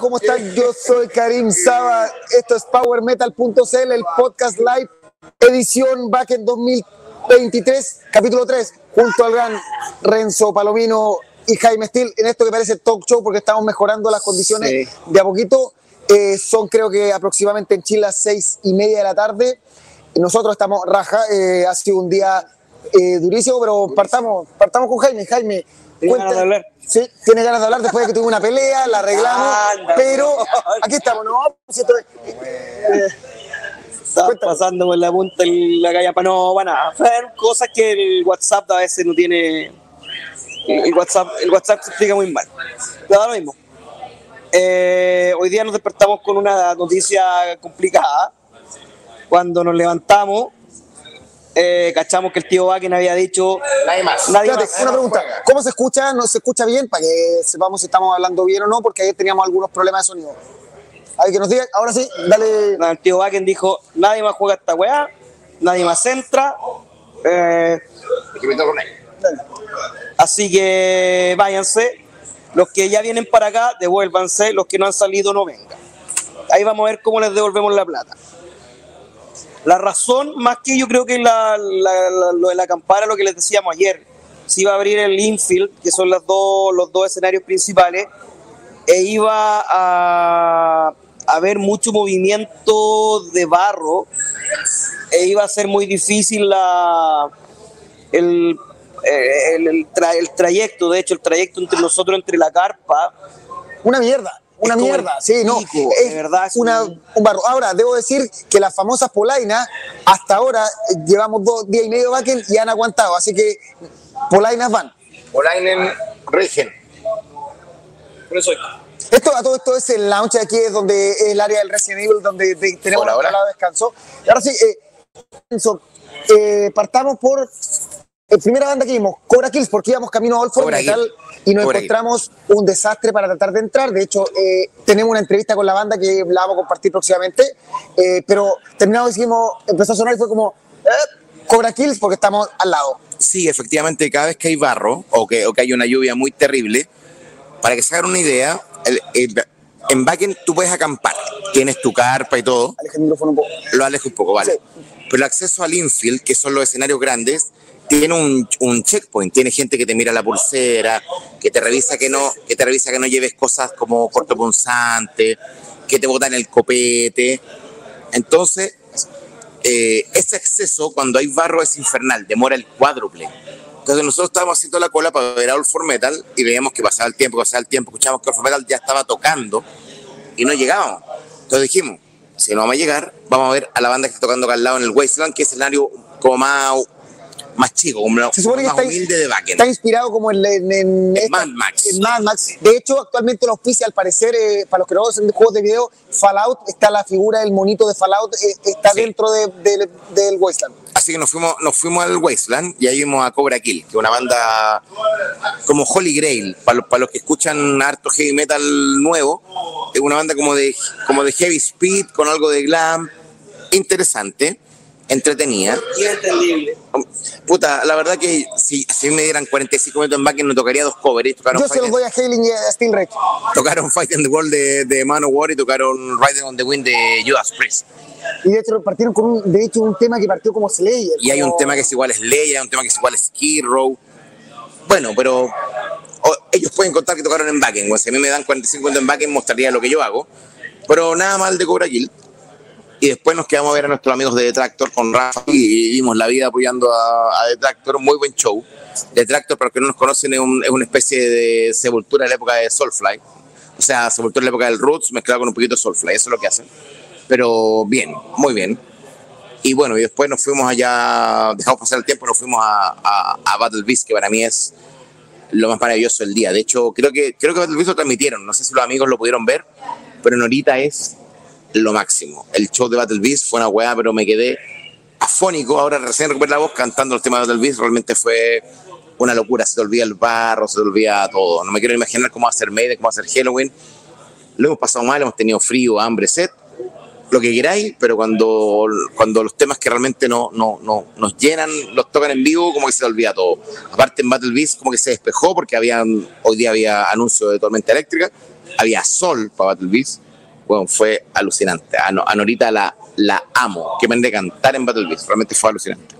¿cómo están? Yo soy Karim Saba. Esto es PowerMetal.cl, el podcast live, edición back en 2023, capítulo 3, junto al gran Renzo Palomino y Jaime Steel, en esto que parece talk show, porque estamos mejorando las condiciones Sí. de a poquito. Eh, son creo que aproximadamente en Chile las seis y media de la tarde. Nosotros estamos raja, eh, ha sido un día eh, durísimo, pero partamos, partamos con Jaime. Jaime, ¿Tienes cuenta- ganas de hablar? Sí, tiene ganas de hablar después de que tuve una pelea, la arreglamos, Anda, pero aquí estamos, ¿no? Si esto es- eh, pasando con la punta en la calle para no, para nada. Fueron cosas que el WhatsApp a veces no tiene. El WhatsApp, el WhatsApp se explica muy mal. Pero da lo mismo. Eh, hoy día nos despertamos con una noticia complicada. Cuando nos levantamos, eh, cachamos que el tío Bakken había dicho. Nadie más. Nadie Espérate, más. una pregunta. ¿Cómo se escucha? ¿No se escucha bien? Para que sepamos si estamos hablando bien o no, porque ayer teníamos algunos problemas de sonido. Hay que nos diga, ahora sí, dale. No, el tío Bakken dijo: Nadie más juega esta weá, nadie más entra. Eh. Así que váyanse. Los que ya vienen para acá, devuélvanse. Los que no han salido, no vengan. Ahí vamos a ver cómo les devolvemos la plata. La razón, más que yo creo que la, la- la- lo de la campana, lo que les decíamos ayer, se iba a abrir el infield, que son las dos, los dos escenarios principales, e iba a haber mucho movimiento de barro, e iba a ser muy difícil la, el, eh, el tra- el trayecto, de hecho, el trayecto entre nosotros, entre la carpa, Una mierda, una Es mierda. Sí, no. pico, es de verdad, es una, un- un barro. Ahora, debo decir que las famosas polainas, hasta ahora eh, llevamos dos días y medio backen y han aguantado. Así que polainas van. Olainen Regen. por eso Esto, a todo esto es el lounge de aquí, es donde es el área del Resident Evil, donde de- tenemos de descanso. Y ahora sí, eh, eh, partamos por la primera banda que vimos, Cobra Kills, porque íbamos camino a Cobra Metal y nos Cobra Kill. encontramos un desastre para tratar de entrar. De hecho, eh, tenemos una entrevista con la banda que la vamos a compartir próximamente, eh, pero terminamos dijimos, empezó a sonar y fue como, eh, Cobra Kills, porque estamos al lado. Sí, efectivamente, cada vez que hay barro o que, o que hay una lluvia muy terrible, para que se hagan una idea, el- el- en Backen tú puedes acampar, tienes tu carpa y todo, Aleja el micrófono un poco. lo alejo un poco, vale. Sí. Pero el acceso al infield, que son los escenarios grandes, tiene un, un checkpoint, tiene gente que te mira la pulsera, que te revisa que no, que te revisa que no lleves cosas como cortopunzante, que te botan el copete. Entonces, eh, ese acceso cuando hay barro es infernal, demora el cuádruple. Entonces nosotros estábamos haciendo la cola para ver a All for Metal y veíamos que pasaba el tiempo, pasaba el tiempo, escuchamos que All for Metal ya estaba tocando y no llegábamos. Entonces dijimos, si no vamos a llegar, vamos a ver a la banda que está tocando acá al lado en el Wasteland, que es escenario como más, más chico, como Se supone que más está, humilde de Backen. está inspirado como en, en, en En Mad Max. Mad Max. De hecho, actualmente lo auspicia, al parecer, eh, para los creadores de juegos de video, Fallout, está la figura del monito de Fallout, eh, está Sí. dentro de- de- del Wasteland. Así que nos fuimos, nos fuimos al Wasteland y ahí vimos a Cobra Kill, que es una banda como Holy Grail, para los, para los que escuchan harto heavy metal nuevo, es una banda como de, como de heavy speed, con algo de glam, interesante, entretenida. Y entendible. Puta, la verdad que si, si me dieran 45 minutos en back no tocaría dos covers, tocaron Yo se los doy a Hailing y a Reich. tocaron Fight in the World de, de Manowar y tocaron Riding on the Wind de Judas Priest. Y de hecho, partieron con un, de hecho, un tema que partió como Slayer. Y hay un tema que es igual a Slayer, hay un tema que es igual a Skid Row. Bueno, pero o- ellos pueden contar que tocaron en Backen. O si a mí me dan 45 minutos en Backen, mostraría lo que yo hago. Pero nada mal de Cobra Kill. Y después nos quedamos a ver a nuestros amigos de Detractor con Rafa y vimos la vida apoyando a, a Detractor. Muy buen show. Detractor, para los que no nos conocen, es, un- es una especie de sepultura de la época de Soulfly. O sea, sepultura de la época del Roots mezclado con un poquito de Soulfly. Eso es lo que hacen. Pero bien, muy bien. Y bueno, y después nos fuimos allá, dejamos pasar el tiempo, nos fuimos a, a, a Battle Beast, que para mí es lo más maravilloso del día. De hecho, creo que, creo que Battle Beast lo transmitieron, no sé si los amigos lo pudieron ver, pero Norita es lo máximo. El show de Battle Beast fue una weá, pero me quedé afónico. Ahora recién recuperé la voz cantando los temas de Battle Beast, realmente fue una locura. Se te olvida el barro, se te olvida todo. No me quiero imaginar cómo ser Maiden, cómo ser Halloween. Lo hemos pasado mal, hemos tenido frío, hambre, sed lo que queráis, pero cuando, cuando los temas que realmente no, no, no, nos llenan, los tocan en vivo, como que se te olvida todo. Aparte en Battle Beast como que se despejó porque habían, hoy día había anuncio de tormenta eléctrica había sol para Battle Beast, bueno, fue alucinante. A, No- a Norita la, la amo, que me de cantar en Battle Beast, realmente fue alucinante.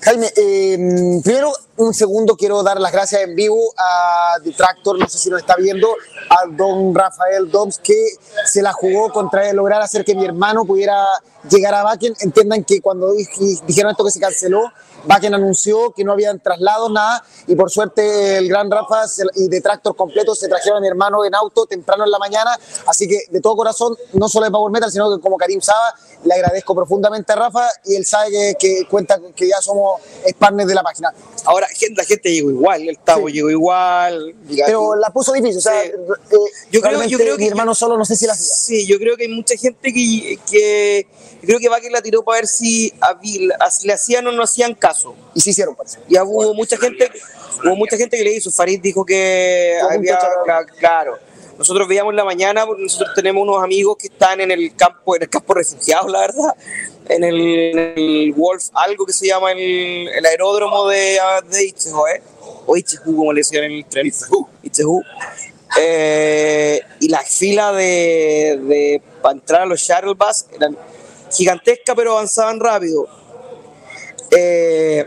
Jaime, eh, primero, un segundo, quiero dar las gracias en vivo a Detractor, no sé si lo está viendo, a don Rafael Dobbs, que se la jugó contra lograr hacer que mi hermano pudiera llegar a Bakken. Entiendan que cuando dij- dijeron esto que se canceló, Bakken anunció que no habían traslados, nada, y por suerte el gran Rafa y Detractor completo se trajeron a mi hermano en auto temprano en la mañana, así que de todo corazón, no solo de Power Metal, sino que como Karim Saba, le agradezco profundamente a Rafa y él sabe que, que cuenta que ya somos partners de la página. Ahora la gente llegó igual, el Tavo Sí. llegó igual. Pero la puso difícil, o sea, Sí. eh, Yo creo- yo creo mi que- hermano solo no sé si la hacía. Sí, yo creo que hay mucha gente que, que yo creo que Baker la tiró para ver si, había- si le hacían o no hacían caso. Y sí hicieron, parece. Ya hubo mucha gente, hubo mucha gente que le hizo. Farid dijo que había, claro. Nosotros veíamos en la mañana, porque nosotros tenemos unos amigos que están en el campo, en el campo refugiados, la verdad, en el, en el Wolf, algo que se llama el, el aeródromo de, de Itzehoe, ¿eh? o Itzehu, como le decían en el tren. Itzehu. Eh, y la fila de, de para entrar a los shuttle bus eran gigantescas, pero avanzaban rápido. Eh,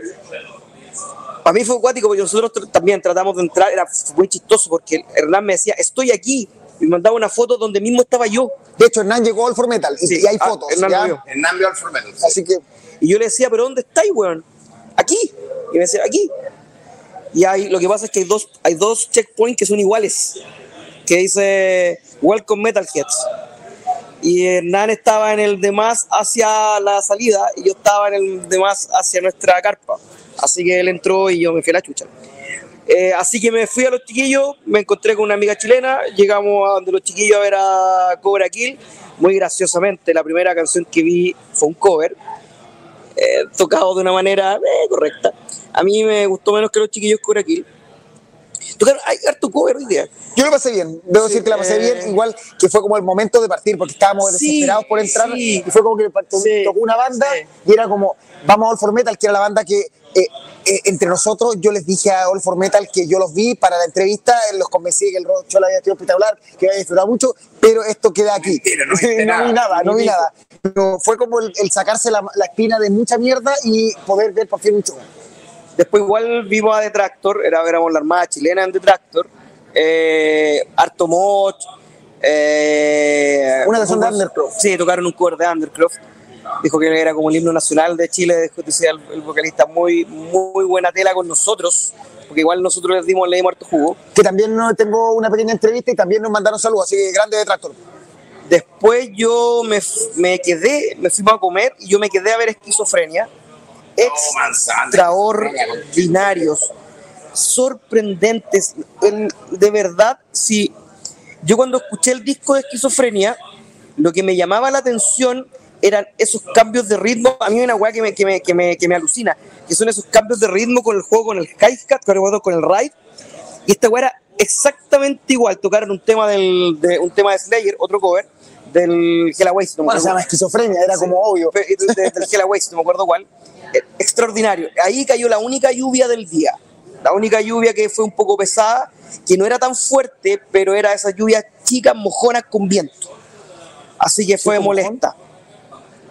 para mí fue acuático porque nosotros tr- también tratamos de entrar, era muy chistoso porque Hernán me decía, estoy aquí, y me mandaba una foto donde mismo estaba yo. De hecho, Hernán llegó al For Metal y, Sí. y hay Ah, fotos. Hernán vio. En Nambio Alfa Metal. Así que Y yo le decía, pero ¿dónde estáis, weón? Aquí. Y me decía, aquí. Y hay, lo que pasa es que hay dos, hay dos checkpoints que son iguales, que dice Welcome Metalheads. Y Hernán estaba en el de más hacia la salida y yo estaba en el de más hacia nuestra carpa. Así que él entró y yo me fui a la chucha. Eh, así que me fui a los chiquillos, me encontré con una amiga chilena, llegamos a donde los chiquillos a ver a Cobra Kill. Muy graciosamente, la primera canción que vi fue un cover, eh, tocado de una manera eh, correcta. A mí me gustó menos que los chiquillos Cobra Kill. Tocaron, hay harto cover hoy día. yo lo pasé bien. Debo Sí, decir que la pasé eh. bien, igual que fue como el momento de partir, porque estábamos Sí, desesperados por entrar. sí. Y fue como que tocó una banda y era como, vamos a All For Metal, que era la banda que. eh, eh, entre nosotros, yo les dije a All For Metal que yo los vi para la entrevista, los convencí de que el rock show había sido espectacular, que había disfrutado mucho, pero esto queda aquí. Mentira, no viste vi nada. no vi nada. Pero fue como el, el sacarse la, la espina de mucha mierda y poder ver por fin un show. Después igual vimos a Detractor, era, éramos la armada chilena en Detractor, eh, Harto Moch, eh, Una canción de Undercroft. Sí, tocaron un cover de Undercroft. Dijo que era como el himno nacional de Chile, dijo, decía el, el vocalista, muy, muy buena tela con nosotros, porque igual nosotros les dimos, le dimos harto jugo. Que también no, tengo una pequeña entrevista y también nos mandaron saludos, así que grande detractor. Después yo me, me quedé, me fuimos a comer y yo me quedé a ver esquizofrenia. Extraordinarios, sorprendentes. De verdad, si yo cuando escuché el disco de esquizofrenia, lo que me llamaba la atención eran esos cambios de ritmo. A mí hay una weá que me, que, me, que, me, que me alucina, que son esos cambios de ritmo con el juego, con el hi-hat, con el, con el ride. Y esta weá era exactamente igual. Tocaron un tema, del, de, un tema de Slayer, otro cover, del Hella Waste. no Bueno, se llama esquizofrenia, era como obvio. Pe- de- de- del Hella Waste, no me acuerdo cuál. Extraordinario. Ahí cayó la única lluvia del día. La única lluvia que fue un poco pesada, que no era tan fuerte, pero era esas lluvias chicas, mojonas con viento. Así que fue ¿Sí, con molesta.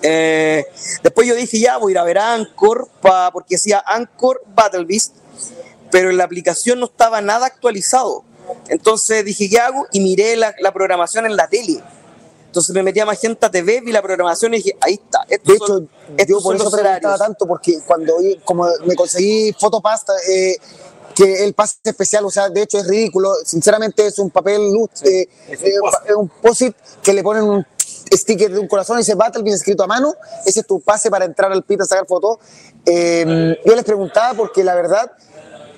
Eh, después yo dije, ya voy a ir a ver a Anchor, pa- porque decía Anchor Battle Beast, pero en la aplicación no estaba nada actualizado. Entonces dije, ¿qué hago? Y miré la, la programación en la tele. Entonces me metí a Magenta TV, vi la programación y dije, ahí está. De hecho, son- yo por eso preguntaba tanto, porque cuando como me conseguí fotopasta, eh, que el pase especial, o sea, de hecho es ridículo, sinceramente es un papel luz, eh, eh, es un posit que le ponen un sticker de un corazón y dice Battlefield escrito a mano, ese es tu pase para entrar al pit a sacar fotos. Eh, yo les preguntaba porque la verdad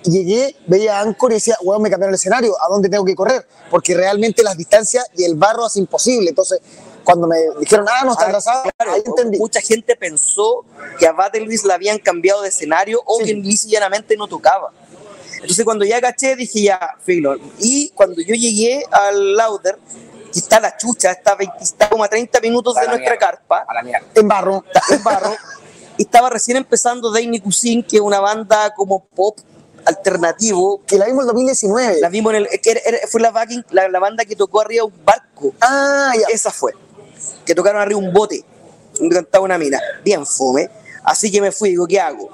llegué, veía a Anchor y decía, weón, me cambiaron el escenario, ¿a dónde tengo que correr? Porque realmente las distancias y el barro hace imposible. Entonces, cuando me dijeron, ah, no está Ah, atrasado, claro, ahí entendí. Mucha gente pensó que a Battle Beast la habían cambiado de escenario o Sí. que y llanamente no tocaba. Entonces cuando ya caché dije ya, filo. Y cuando yo llegué al Lauder, que está la chucha, está, 20, está como a 30 minutos A de nuestra mierda. carpa, A la mierda. En barro. está en barro, y estaba recién empezando Dainy Cousin, que es una banda como pop alternativo. Que la vimos en 2019. La vimos en el. que era- era- fue la, backing- la, la banda que tocó arriba un barco. Ah, ya. Esa fue. Que tocaron arriba un bote. Cantaba una mina. Bien fome. Así que me fui, digo, ¿qué hago?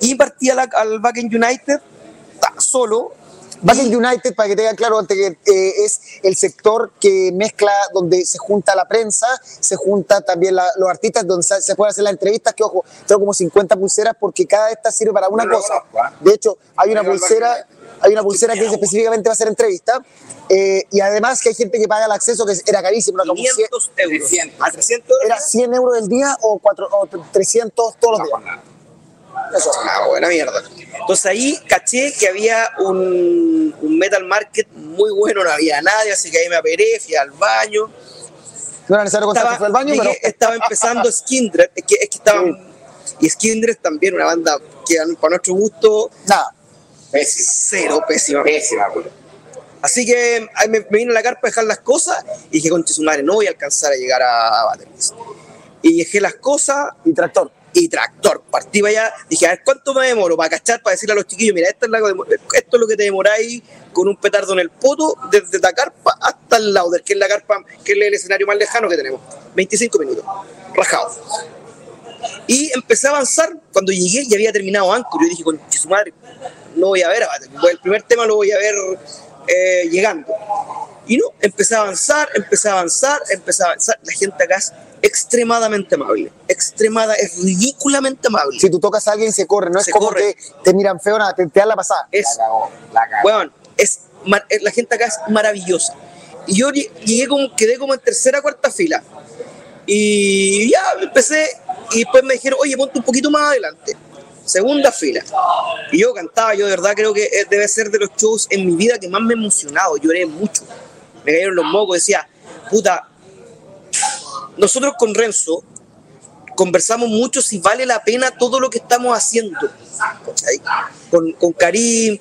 Y partí la- al Back in United, solo. In United, para que tenga claro, antes que, eh, es el sector que mezcla donde se junta la prensa, se junta también la- los artistas, donde se, se pueden hacer las entrevistas, que ojo, tengo como 50 pulseras porque cada esta sirve para una No cosa. conozco, ¿ah? De hecho, hay una pulsera, hay una pulsera que dice específicamente va a ser entrevista. eh, y además que hay gente que paga el acceso, que era carísimo, era como 100 500 euros. 300. A 300 era euros. 100 euros del día o, cuatro, o 300 todos los Una días. Eso. Ah, buena mierda. Entonces ahí caché que había un, un metal market muy bueno, no había nadie, así que ahí me aperé, fui al baño. No era necesario contar que Estaba, fue al baño, pero estaba empezando Skindred, es que, es que estaban. Y Skindred también, una banda que para nuestro gusto, nada. Pésima. cero, pésima. Pésima, güey. Así que ahí me, me vine a la carpa a dejar las cosas y dije, conche su madre, no voy a alcanzar a llegar a, a Batteries. Y dejé las cosas Y tractor. Y tractor. Partí para allá, dije, a ver, ¿cuánto me demoro para cachar, para decirle a los chiquillos, mira, esto es, la, esto es lo que te demoráis con un petardo en el poto, desde la carpa hasta el lauder, que es la carpa, que es el escenario más lejano que tenemos. 25 minutos, rajado. Y empecé a avanzar, cuando llegué ya había terminado Anchor, yo dije, con su no voy a ver el primer tema lo voy a ver eh, llegando. Y no, empecé a avanzar, empecé a avanzar, empecé a avanzar. La gente acá es extremadamente amable. Extremada, es ridículamente amable. Si tú tocas a alguien, se corre. No es Se como corre. que te miran feo, nada, te, te dan la pasada. Es, La cagó. La cagó. weón, es, mar- eh, la gente acá es maravillosa. Y yo lle- llegué como, quedé como en tercera cuarta fila. Y ya empecé, y después me dijeron, oye, ponte un poquito más adelante. Segunda fila. Y yo cantaba, yo de verdad creo que debe ser de los shows en mi vida que más me he emocionado. Lloré mucho. Me cayeron los mocos, decía, puta, nosotros con Renzo conversamos mucho si vale la pena todo lo que estamos haciendo. Con, Karim,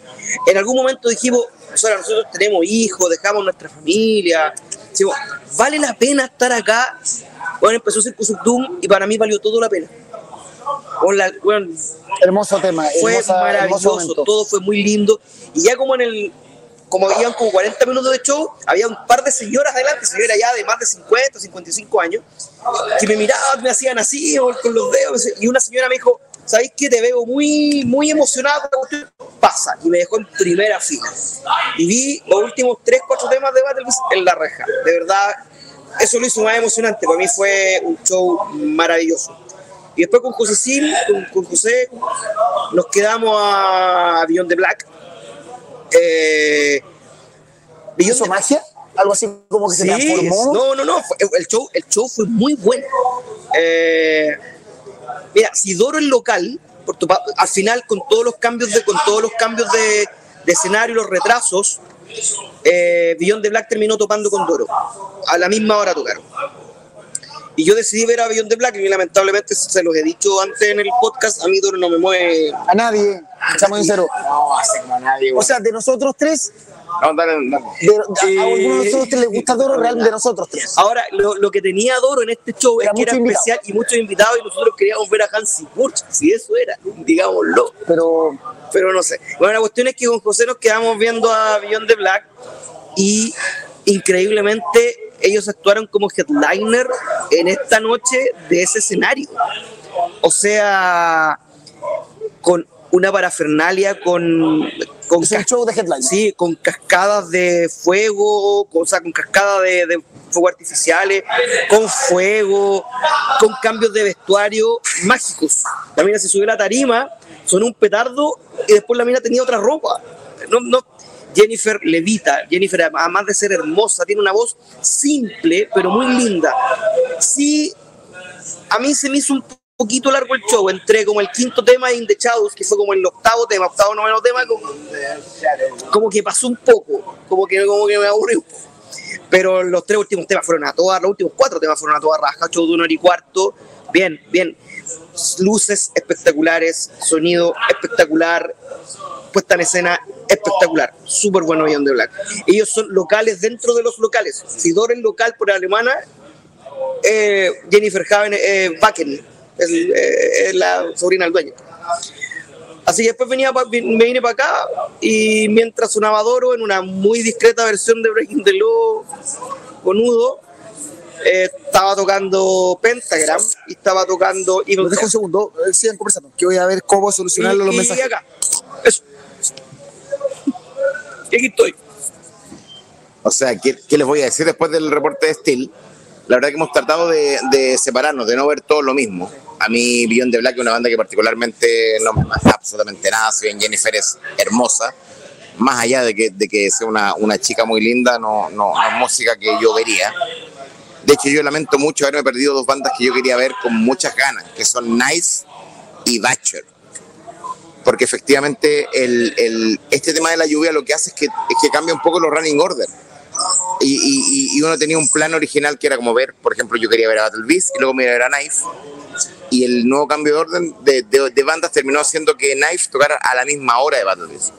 en algún momento dijimos, sea, nosotros tenemos hijos, dejamos nuestra familia, decimos, vale la pena estar acá. Bueno, empezó Circus Doom y para mí valió todo la pena. Con la- bueno, Hermoso tema. fue hermosa- maravilloso, todo fue muy lindo. Y ya como en el, como habían como 40 minutos de show, había un par de señoras adelante, señoras ya de más de 50, 55 años, que me miraban, me hacían así con los dedos. Y una señora me dijo, ¿sabéis qué? Te veo muy, muy emocionado. Pasa. Y me dejó en primera fila. Y vi los últimos 3, 4 temas de Battle Beast en la reja. De verdad, eso lo hizo más emocionante. Para mí fue un show maravilloso. Y después con José Sil, con, con José, nos quedamos a Beyond the Black. Eh, Beyond ¿Hizo the- magia? Algo así como que se transformó. no, no, no. el, show, el show fue muy bueno. Eh, mira, si Doro es local, al final con todos los cambios de, con todos los cambios de, de escenario y los retrasos, eh, Beyond the Black terminó topando con Doro. A la misma hora tocaron. Y yo decidí ver a Beyond the Black y lamentablemente se los he dicho antes en el podcast, a mí Doro no me mueve. A nadie, estamos sinceros. No, hace como a nadie, O güey. sea, de nosotros tres, No, dale, dale. de, a alguno de nosotros tres le gusta Doro Real de nosotros tres. Ahora, lo, lo que tenía Doro en este show Era es que era invitado. especial y muchos invitados y nosotros queríamos ver a Hansi Burch, si eso era, digámoslo. Pero pero no sé. Bueno, la cuestión es que con José nos quedamos viendo a Beyond the Black y increíblemente ellos actuaron como headliner en esta noche de ese escenario. O sea, con una parafernalia, con, con es un show de headline. Sí, con cascadas de fuego, con, o sea, con cascadas de, de fuego artificiales, con fuego, con cambios de vestuario mágicos. La mina se subió a la tarima, sonó un petardo y después la mina tenía otra ropa. No, no. Jennifer levita, Jennifer además de ser hermosa, tiene una voz simple pero muy linda. Sí, a mí se me hizo un poquito largo el show, entré como el quinto tema de In the Shadows, que fue como el octavo tema, octavo noveno tema, como, como que pasó un poco, como que, como que me poco. Pero los tres últimos temas fueron a todas, los últimos cuatro temas fueron a toda raja, show de una hora y cuarto, bien, bien. Luces espectaculares, sonido espectacular, puesta en escena espectacular, súper bueno Beyond the Black. Ellos son locales dentro de los locales. Si Dor es local por alemana, eh, Jennifer Haven, eh, Bakken, es, eh, es la sobrina del dueño. Así que después venía pa- me vine para acá y mientras sonaba Doro en una muy discreta versión de Breaking the Law con Udo, eh, estaba tocando Pentagram y estaba tocando Evil Los dejo un segundo, eh, sigan conversando, que voy a ver cómo solucionarlo y, los y mensajes. acá. Eso. Y aquí estoy. O sea, ¿qué, les voy a decir después del reporte de Steel? La verdad que hemos tratado de, de separarnos, de no ver todo lo mismo. A mí, Beyond the Black es una banda que particularmente no me pasa absolutamente nada. Si bien Jennifer es hermosa, más allá de que, de sea una, chica muy linda, no, no, no es música que yo vería. De hecho, yo lamento mucho haberme perdido dos bandas que yo quería ver con muchas ganas, que son Nice y Butcher. Porque efectivamente el, el- este tema de la lluvia lo que hace es que, es que cambia un poco los running order. Y, y- y uno tenía un plan original que era como ver, por ejemplo, yo quería ver a Battle Beast y luego me iba a ver a Knife. Y el nuevo cambio de orden de, de- de bandas terminó haciendo que Knife tocara a la misma hora de Battle Beast.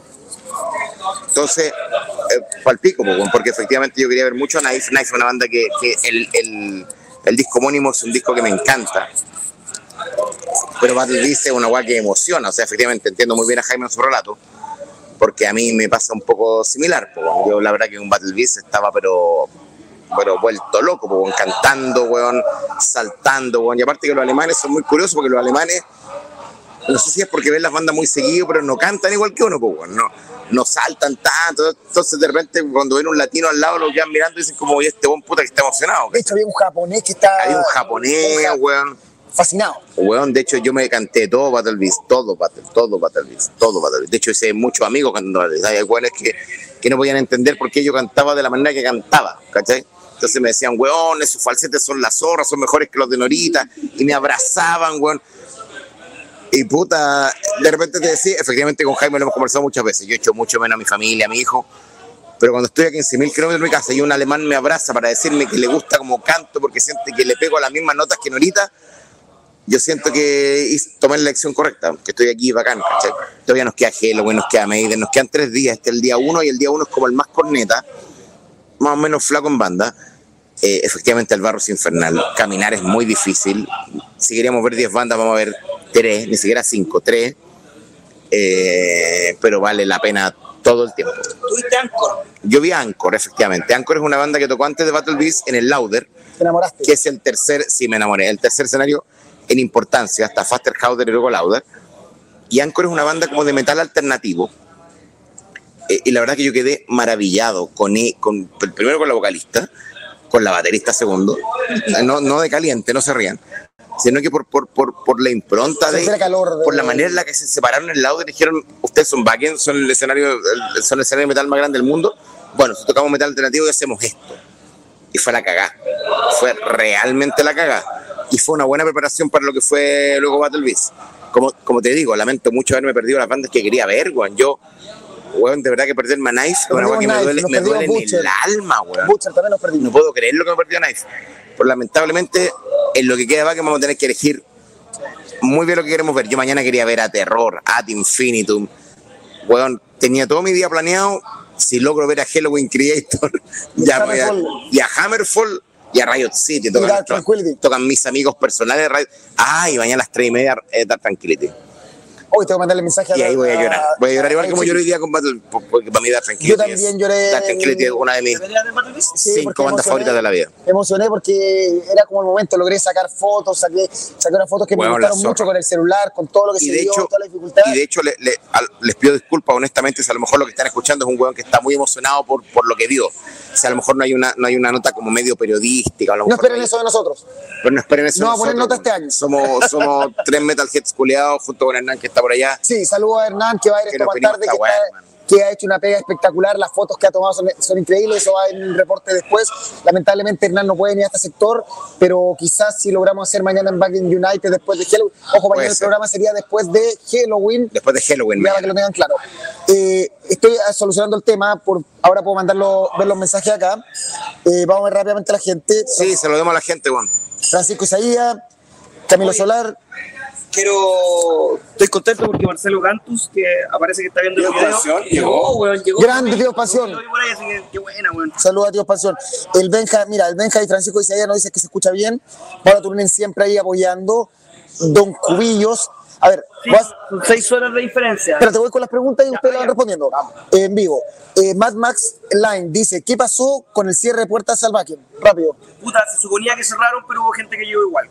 Entonces, eh, palpico, porque efectivamente yo quería ver mucho a Knife. Knife es una banda que, que el, el- el disco homónimo es un disco que me encanta. Pero Battle es una guay que emociona. O sea, efectivamente entiendo muy bien a Jaime en su relato porque a mí me pasa un poco similar. po. Yo la verdad que en un Battle Beast estaba pero pero vuelto loco, po, cantando, weón, saltando, weón. Y aparte que los alemanes son muy curiosos porque los alemanes, no sé si es porque ven las bandas muy seguido, pero no cantan igual que uno, po, weón, no, no saltan tanto. Entonces de repente cuando ven un latino al lado lo quedan mirando y dicen como, oye, este buen puta que está emocionado. De hecho, había un japonés que está Hay un japonés, un ja- weón. Fascinado. Weón, de hecho yo me canté todo Battle Beast, todo Battle, todo Battle Beast, todo Battle Beast. De hecho hice muchos amigos Beast. Hay weones que, que no podían entender por qué yo cantaba de la manera que cantaba, ¿cachai? Entonces me decían, weón, esos falsetes son las zorras, son mejores que los de Norita. Y me abrazaban, weón. Y puta, de repente te decía, efectivamente con Jaime lo hemos conversado muchas veces. Yo he hecho mucho menos a mi familia, a mi hijo. Pero cuando estoy a 15.000 kilómetros de mi casa y un alemán me abraza para decirme que le gusta como canto porque siente que le pego a las mismas notas que Norita, yo siento que tomé la elección correcta, que estoy aquí bacán, ¿cachai? Todavía nos queda Halloween, nos queda Maiden, nos quedan tres días, este es el día uno y el día uno es como el más corneta, más o menos flaco en banda. Eh, efectivamente el barro es infernal, caminar es muy difícil, si queríamos ver 10 bandas vamos a ver 3, ni siquiera 5, 3, pero vale la pena todo el tiempo. Tuviste Anchor. Yo vi Anchor, efectivamente. Anchor es una banda que tocó antes de Battle Beast en el Lauder, Te enamoraste. que es el tercer, sí me enamoré, el tercer escenario en importancia, hasta Faster Howder y luego Lauder. Y Anchor es una banda como de metal alternativo. Eh, y la verdad que yo quedé maravillado con, e- con primero con la vocalista, con la baterista segundo, no, no de caliente, no se rían, sino que por, por, por, por la impronta de, calor de- por la manera en la que se separaron el Lauder, dijeron, ustedes son backend, son el escenario, son el escenario de metal más grande del mundo, bueno, si tocamos metal alternativo y hacemos esto y fue la cagá. Fue realmente la cagá. Y fue una buena preparación para lo que fue luego Battle Beast. Como, como te digo, lamento mucho haberme perdido las bandas que quería ver, weón. Yo, weón, de verdad que perderme a Knife que me duele, me duele en el alma, weón. Butcher también. No puedo creer lo que me perdió a Knife. Pero lamentablemente, en lo que queda va que vamos a tener que elegir muy bien lo que queremos ver. Yo mañana quería ver a Terror, Ad Infinitum. Weón, tenía todo mi día planeado. Si logro ver a Halloween Creator Y ya a- y a Hammerfall y a Riot City. Tocan, mis amigos personales de Riot. Ah, y mañana a las 3 y media eh, Dark Tranquility. Hoy tengo que mandarle mensaje a Y ahí voy a llorar. Voy a llorar igual como lloré hoy día con Battle, por- porque para mí Dark Tranquility. Yo también lloré Dark Tranquility es una de mis cinco bandas favoritas de la vida. Me emocioné porque era como el momento, logré sacar fotos, saqué, saqué unas fotos que me gustaron mucho con el celular, con todo lo que se dio, hecho, toda la dificultad. y de hecho les pido disculpas honestamente si a lo mejor lo que están escuchando es un weón que está muy emocionado por, por lo que vio si a lo mejor no hay una no hay una nota como medio periodística no esperen eso de nosotros. pero no esperen eso No a poner nota este año. somos somos tres metalheads culiados junto con Hernán que está por allá Sí, saludo a Hernán que va a ir venimos tarde, esta que, está- que ha hecho una pega espectacular, las fotos que ha tomado son, son increíbles, eso va en un reporte después. Lamentablemente Hernán no puede venir a este sector, pero quizás si logramos hacer mañana en Back in United después de Halloween, ojo, mañana el programa sería después de Halloween, después de Halloween para que lo tengan claro. Eh, estoy ah, solucionando el tema, por, ahora puedo mandarlo, ver los mensajes acá. Eh, vamos a ver rápidamente a la gente. sí se lo demos a la gente weón Francisco Isaías, Camilo Oye. Solar, Quiero. Estoy contento porque Marcelo Cantus, que aparece que está viendo el video. Expansión, Llegó, weón, llegó. Grande, buena, weón. saludos a Tío Expansión. El Benja, mira, el Benja y Francisco Isaías nos dice que se escucha bien. Paula Turunen siempre ahí apoyando. Don Cubillos. A ver, Sí, vas- seis horas de diferencia. Espérate, voy con las preguntas y Ya, ustedes las van respondiendo eh, en vivo. Eh, Mad Max Line dice, ¿qué pasó con el cierre de puertas al? Rápido. puta, se suponía que cerraron, pero hubo gente que llegó igual.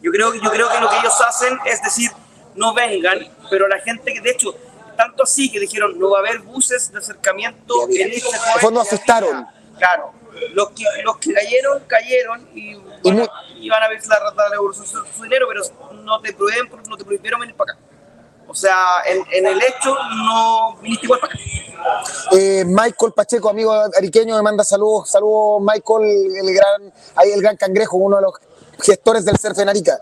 Yo creo, yo creo que lo que ellos hacen es decir, no vengan, pero la gente que, de hecho, tanto así que dijeron, no va a haber buses de acercamiento en este fondo asustaron. Claro. Los que, los que cayeron, cayeron y, van, mu- a, y van a ver la, la, la evolución de su, su dinero, pero no te prohíben, no te prohibieron venir para acá. O sea, en, en el hecho no viniste igual para acá. Eh, Michael Pacheco, amigo ariqueño, me manda saludos. Saludos, Michael, el gran, ahí el gran cangrejo, uno de los gestores del surf en Arica.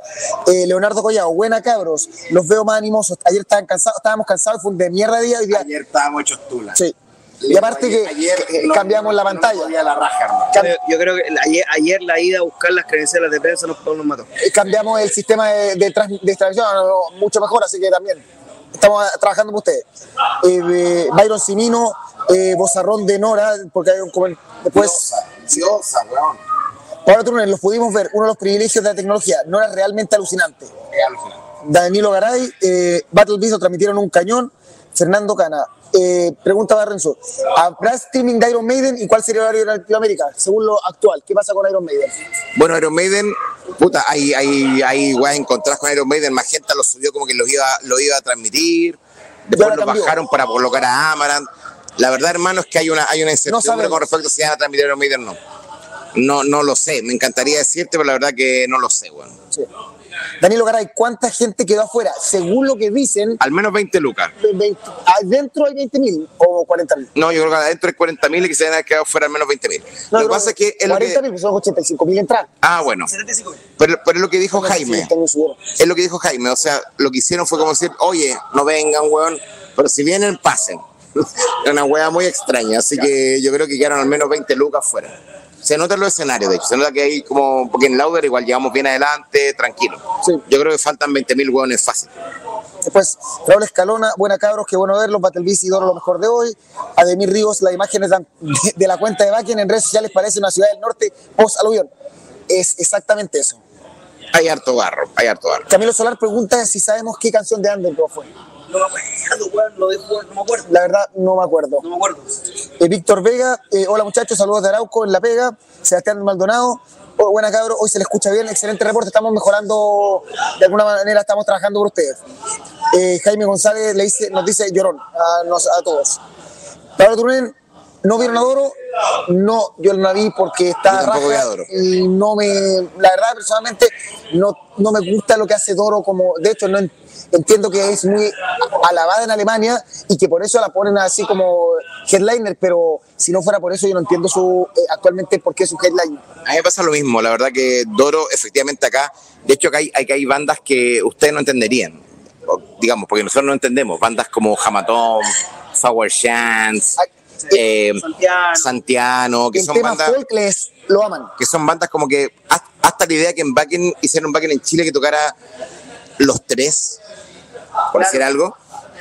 Eh, Leonardo Collado, buena cabros, los veo más animosos. Ayer estaban cansados, estábamos cansados, fue un de mierda día. Hoy día, Ayer estábamos hechos tulas. sí. Y aparte que, Ayer que no- cambiamos la pantalla. podía la raja, hermano. Cam- Yo creo que ayer, ayer la ida a buscar las credenciales de prensa nos, nos mató. eh, cambiamos el sistema de, de, trans- de transmisión mucho mejor, así que también estamos eh, trabajando con ustedes. Eh, eh, Byron Simino, eh, Bozarrón de Nora, porque hay un comen- después Diosa, diosa, weón. Pablo Turunen, los pudimos ver, uno de los privilegios de la tecnología, Nora es realmente alucinante. Es alucinante. Danilo Garay, eh, Battle Beast lo transmitieron un cañón, Fernando Cana. Eh, pregunta Barrenzo, ¿habrá streaming de Iron Maiden y cuál sería el horario de Latinoamérica? Según lo actual, ¿qué pasa con Iron Maiden? Bueno, Iron Maiden, puta, hay, hay, hay weas encontradas con Iron Maiden, Magenta lo subió como que lo iba, lo iba a transmitir, después ahora lo cambió. bajaron para colocar a Amaranth. La verdad, hermano, es que hay una, hay una incertidumbre sabemos. con respecto a si van a transmitir Iron Maiden o no. No, no lo sé, me encantaría decirte, pero la verdad que no lo sé, weón. Sí. Danilo Garay, ¿cuánta gente quedó afuera? Según lo que dicen, Al menos 20 lucas. de 20 adentro hay 20 mil o 40 mil. No, yo creo que adentro hay 40 mil y que se deben quedado fuera al menos 20 mil. No, lo que pasa es que es lo 40 que. mil, son 85 mil entradas. Ah, bueno. 75 mil. Pero, pero es lo que dijo Jaime. Sí. Es lo que dijo Jaime. O sea, lo que hicieron fue como decir, oye, no vengan, weón. Pero si vienen, pasen. Es una wea muy extraña. Así que yo creo que quedaron al menos 20 lucas fuera. Se nota en los escenarios, de hecho. Se nota que hay como. Porque en Lauder igual llevamos bien adelante, tranquilo. Sí. Yo creo que faltan 20 mil hueones fácil. Después, Raúl Escalona, buena cabros, qué bueno verlos. Battlebeast y Doro, lo mejor de hoy. Ademir Ríos, las imágenes dan- de, la cuenta de Bakken en redes sociales parece una ciudad del norte post aluvión. Es exactamente eso. Hay harto barro, hay harto barro. Camilo Solar pregunta si sabemos qué canción de Underdog fue. No me acuerdo, weón, lo dejo, no me acuerdo. La verdad, no me acuerdo. No me acuerdo. Eh, Víctor Vega, eh, hola muchachos, saludos de Arauco en La Pega. Sebastián Maldonado, oh, buena cabro, hoy se le escucha bien, excelente reporte, estamos mejorando, de alguna manera estamos trabajando por ustedes. Eh, Jaime González le dice, nos dice llorón a, todos. Pablo Turunen, ¿no vieron a Doro? No, yo no la vi porque está raja Doro. y no me, la verdad personalmente no, no me gusta lo que hace Doro como, de hecho no en- entiendo que es muy alabada en Alemania y que por eso la ponen así como headliner, pero si no fuera por eso yo no entiendo su eh, actualmente por qué es su headliner. A mí me pasa lo mismo, la verdad que Doro, efectivamente acá, de hecho acá hay, acá hay bandas que ustedes no entenderían, digamos, porque nosotros no entendemos, bandas como Hamatom, Sour Chance, Ay, eh, Santiago. Santiano, que el son tema bandas folk les lo aman. que son bandas como que hasta la idea que en Backen hicieron un Backen en Chile que tocara los tres, por Claro. decir algo.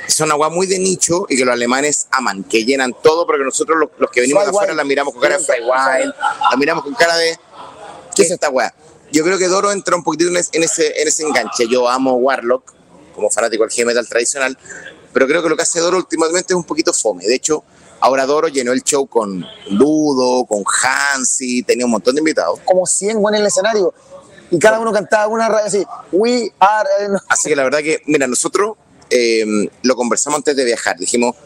Es una weá muy de nicho y que los alemanes aman, que llenan todo, pero que nosotros los, los que venimos de afuera la miramos con cara de Fly Wild, la miramos con cara de ¿qué es esta weá? Yo creo que Doro entra un poquitito en ese, en ese, en ese enganche. Yo amo Warlock, como fanático del heavy metal tradicional, pero creo que lo que hace Doro últimamente es un poquito fome. De hecho, ahora Doro llenó el show con Ludo, con Hansi, tenía un montón de invitados. Como 100 buenos en el escenario y cada uno cantaba una radio así, we are... eh, no. Así que la verdad que, mira, nosotros eh, lo conversamos antes de viajar. Dijimos,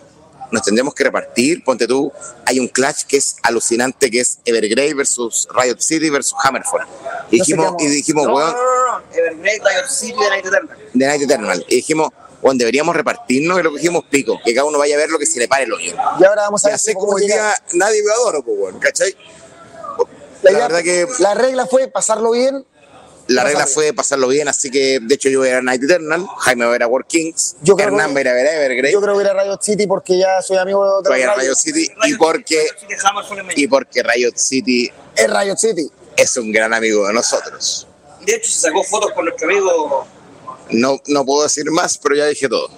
nos tendremos que repartir. Ponte tú, hay un clash que es alucinante, que es Evergrey versus Riot City versus Hammerfall. Y No sé dijimos, y dijimos, No, weón, no, no, no. Evergrey, Riot City, The Night Eternal. de Night Eternal. Y dijimos, weón, deberíamos repartirnos, y lo que dijimos pico, que cada uno vaya a ver lo que se le pare el hoyo. Y ahora vamos a Y ver así cómo como hoy día nadie me adoro, pues, weón, ¿cachai? La, verdad que la regla fue pasarlo bien. la regla fue pasarlo bien, así que de hecho yo voy a ver a Night Eternal, Jaime va a ver a War Kings, Yo creo Hernán que- va a ir a ver a Evergrey, Yo creo que era Riot City porque ya soy amigo de otro a ir a. Riot City, y porque, y porque Riot City Es Riot City. es un gran amigo de nosotros. De hecho, se sacó fotos con nuestro amigo. No, no puedo decir más, pero ya dije todo.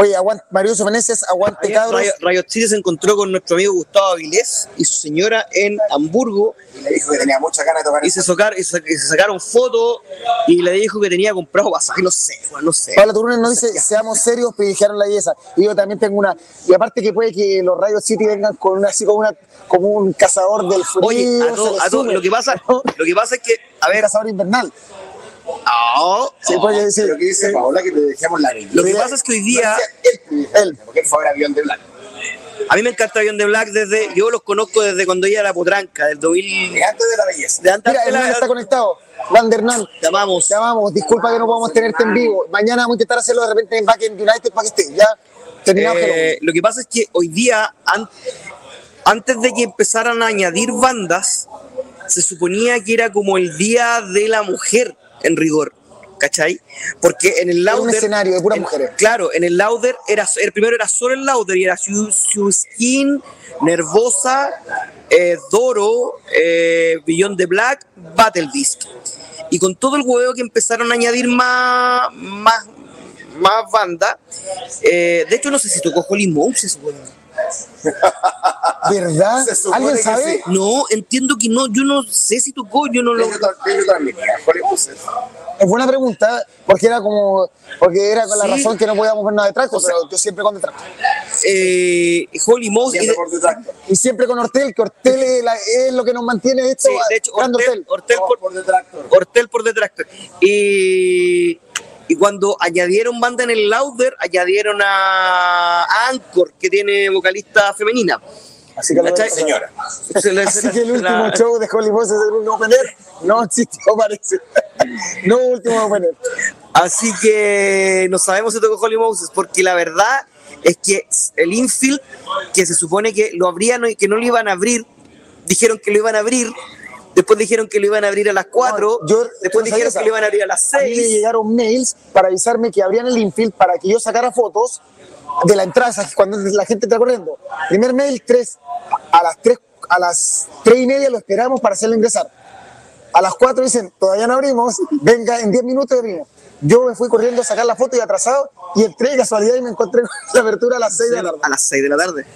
Oye, aguante, Marioso Meneses, aguante cabros. Rayo, Rayo City se encontró con nuestro amigo Gustavo Avilés y su señora en Hamburgo Y le dijo que tenía muchas ganas de tocar y se, socar- y se, y se sacaron fotos y le dijo que tenía comprado pasaje, no sé, no sé. Paula Turunen nos dice, seamos serios, privilegiaron la belleza. Y yo también tengo una, y aparte que puede que los Rayos City vengan con una, así como una, como un cazador del frío. Oye, a todo, a lo que pasa, lo que pasa es que, a Un ver, cazador invernal. Oh, Sí, decir. Lo que dice Paola que le dejemos la belleza. lo que pasa es que hoy día Él. Porque fue a avión de blanco. a mí me encanta Avión de Black desde, yo los conozco desde cuando ella era potranca, del 2000, Y antes de la belleza. de antes Mira, de la, está conectado. Van der Hernán. te amamos. Te amamos, disculpa que no podamos tenerte en vivo. Mañana vamos a intentar hacerlo de repente en Backend United para que esté. Ya. Eh, lo que pasa es que hoy día, an- antes de que empezaran a añadir bandas, se suponía que era como el día de la mujer, en rigor. ¿Cachai? Porque en el Era un Lauder. escenario de puras en- mujeres. Claro, en el Lauder, era, el primero era solo el Lauder y era Su, Su Skin, Nervosa, eh, Doro, eh, Beyond the Black, Battle Beast. Y con todo el huevo que empezaron a añadir más, más, más banda, eh, de hecho no sé si tocó Holy Moses, weón. ¿Verdad? ¿Alguien sabe? sí. No, entiendo que no, yo no sé si tocó, yo no lo... Yo tam- yo también. Hollywood. Es buena pregunta, porque era como, porque era con la Sí. razón que no podíamos ver nada de tracto, pero yo siempre con detrás. Eh, Holy Moses... y Siempre de- por detrás. Y siempre con Hortel, que Hortel es, la- es lo que nos mantiene esto. sí, de hecho, Hortel, Hortel por, por detrás. Hortel por detrás. Y, y cuando añadieron banda en el Lauder, añadieron a, a Anchor, que tiene vocalista femenina. Así que, ¿Cachai? Señora. Así que el la- último show de Holly Moses en un opener no existió, parece. No último opener. Así que no sabemos si tocó Holy Moses, porque la verdad es que el infield, que se supone que lo abrían y que no lo iban a abrir, dijeron que lo iban a abrir, después dijeron que lo iban a abrir a las 4, No, yo- después yo dijeron que lo iban a abrir a las A mí me 6. llegaron mails para avisarme que abrían el infield para que yo sacara fotos de la entrada, cuando la gente está corriendo. Primer mail, 3. A las 3, a las tres y media lo esperamos para hacerlo ingresar. A las 4 dicen, todavía no abrimos, venga, en 10 minutos abrimos. Yo me fui corriendo a sacar la foto y atrasado y entré de casualidad y me encontré con la apertura a las 6 de la tarde. A las 6 de la tarde.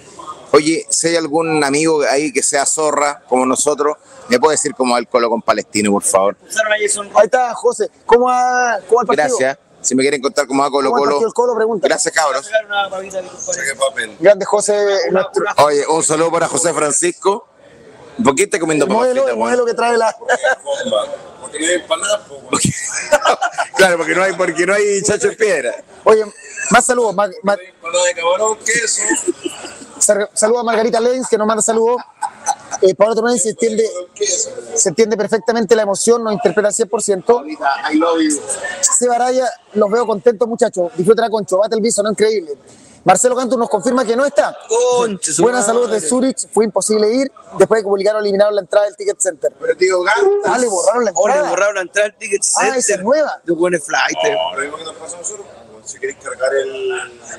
Oye, si hay algún amigo ahí que sea zorra como nosotros, ¿me puede decir cómo va el colo con Palestino, por favor? Ahí está, José. ¿Cómo va, cómo va el partido? Gracias. Si me quieren contar cómo va Colo ¿Cómo Colo. el Colo? Pregunta. Gracias, cabros. Grande José, nuestro Oye, un saludo para José Francisco. ¿Por qué está comiendo el papas modelo, fritas, el modelo que trae la. Bomba. Porque no hay empanadas. Claro, porque no hay, porque no hay chacho en piedra. Oye, más saludos. Ma- ma- Empanada de camarón, queso. Sal- Saludos a Margarita Lenz, que nos manda saludos. Eh, Pablo Tomás se entiende, se entiende perfectamente la emoción, nos interpreta al 100%. Ahorita, I love you. Seba Araya, los veo contentos, muchachos. Disfruta la concho, bate el viso, no increíble. Marcelo Canto nos confirma que no está. Conche, Buenas madre. saludos de Zurich, fue imposible ir. Después de que publicaron, eliminaron la entrada del Ticket Center. Pero tío Ganta. Ah, le borraron la Oh, le entrada. borraron la entrada al ticket Ah, center. esa es nueva. De buenos flight. Lo mismo que nos a nosotros. Si queréis cargar el,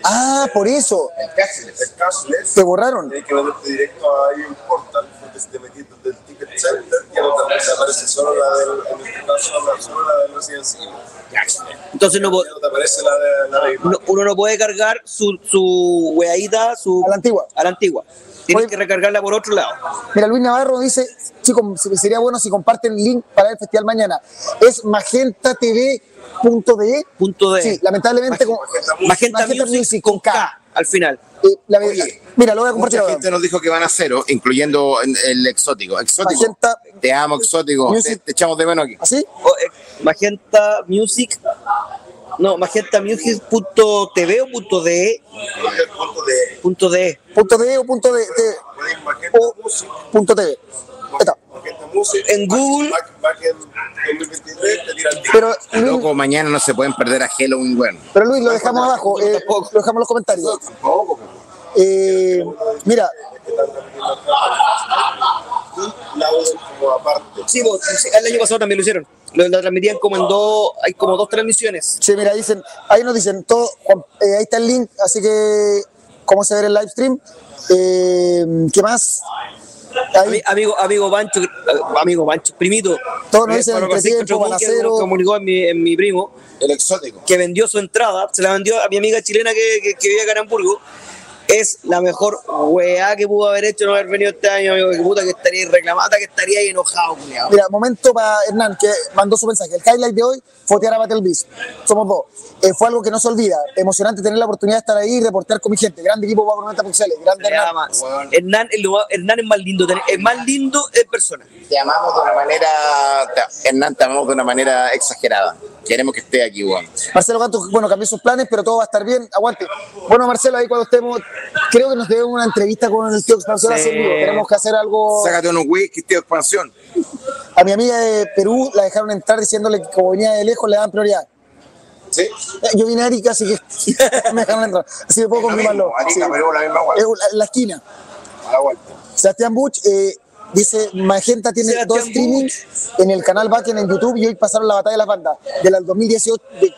Ah, por eso. el cashless, el cashless, Te borraron. tienes que meterte directo ahí en portal. Porque si te metiste desde el ticket center, ya no te te aparece solo la del, en este caso, la- solo la del Resident Evil. Entonces no, no te aparece la de la de no- uno no puede cargar su, su weadita su, A la antigua. a la antigua. Tienes Oye. que recargarla por otro lado. Mira, Luis Navarro dice, chicos, sería bueno si comparten el link para el festival mañana. Es magentatv.de. Punto de Sí, lamentablemente con Magenta, Magenta Music, Music con K al final. eh, la- mira, lo voy a compartir Mucha gente nos dijo que van a cero, incluyendo el, el exótico. Exótico. Magenta Te amo, exótico. Te, Music. te echamos de menos aquí. ¿Así? O, eh, Magenta Music. No, magentamusic.tv o punto de punto de punto de Punto .de o punto de, de- Magenta o punto .tv. Está. Magenta Music. En Google. 2023 te tiran Pero Luis, Loco, mañana no se pueden perder a Halloween, weón. pero Luis, lo dejamos abajo, eh, lo dejamos en los comentarios. Eh, mira. Sí, vos, sí, el año pasado también lo hicieron. Lo, lo transmitían como en dos, hay como dos transmisiones. che, mira, dicen, ahí nos dicen todo, eh, ahí está el link, así que, ¿cómo se ve el live stream? Eh, ¿Qué más? Ahí, Amigo, amigo Pancho, eh, amigo Pancho, primito. Todos nos Eh, dicen tiempo, Chocón, que balacero. comunicó en mi, en mi primo, El exótico. que vendió su entrada, se la vendió a mi amiga chilena que, que, que vive acá en Hamburgo. Es la mejor weá que pudo haber hecho no haber venido este año, amigo. Que puta que estaría reclamada, que estaría ahí enojado, culiao. Mira, momento para Hernán, que mandó su mensaje. El highlight de hoy, fotear a Battle Beast. Somos dos. Eh, fue algo que no se olvida. Emocionante tener la oportunidad de estar ahí y reportear con mi gente. Grande equipo para Prometa Pixeles. Grande Nada Hernán. más. Hernán, más- Hernán es más lindo, tener- es más lindo en persona. Te amamos de una manera, te- Hernán, te amamos de una manera exagerada. Queremos que esté aquí, weón. Marcelo Canto, bueno, cambió sus planes, pero todo va a estar bien. Aguante. Bueno, Marcelo, ahí cuando estemos, creo que nos debemos una entrevista con el tío Expansión Sí. Tenemos que hacer algo. Sácate unos whisky, tío, expansión. A mi amiga de Perú la dejaron entrar diciéndole que como venía de lejos le dan prioridad. ¿Sí? Eh, Yo vine a Arica, así que me dejaron entrar. Así que puedo Lo confirmarlo. Arica, Sí. Perú, la misma la, la esquina. A la vuelta. Sebastián Buch eh, dice, Magenta tiene Sebastián dos streamings en el canal Backen en YouTube y hoy pasaron la batalla de las bandas de la 2018. de-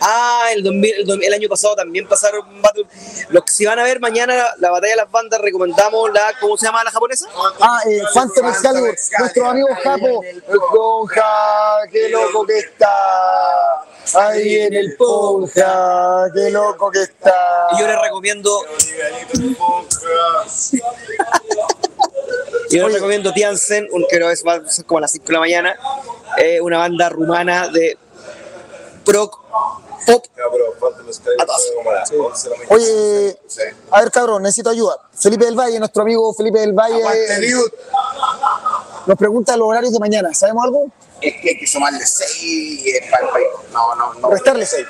Ah, el, 2000 el, 2000 el año pasado también pasaron Battle. Los que si van a ver mañana la batalla de las bandas, recomendamos la, ¿cómo se llama la japonesa? ah, eh, Phantom Excalibur, nuestro amigo Japo. Ponja, qué loco que está. Ahí en el Ponja, qué loco que está. Y yo les recomiendo, yo les recomiendo Tiansen, un, que es va a ser como a las 5 de la mañana, eh, una banda rumana de proc pop. Ya, pero Phantom Sky A todas. fue como a las 11 de la mañana. Oye, a ver cabrón, necesito ayuda. Felipe del Valle, nuestro amigo Felipe del Valle, nos pregunta los horarios de mañana. ¿Sabemos algo? Es que hay que sumarle 6 para el país. No, no, no. Restarle seis.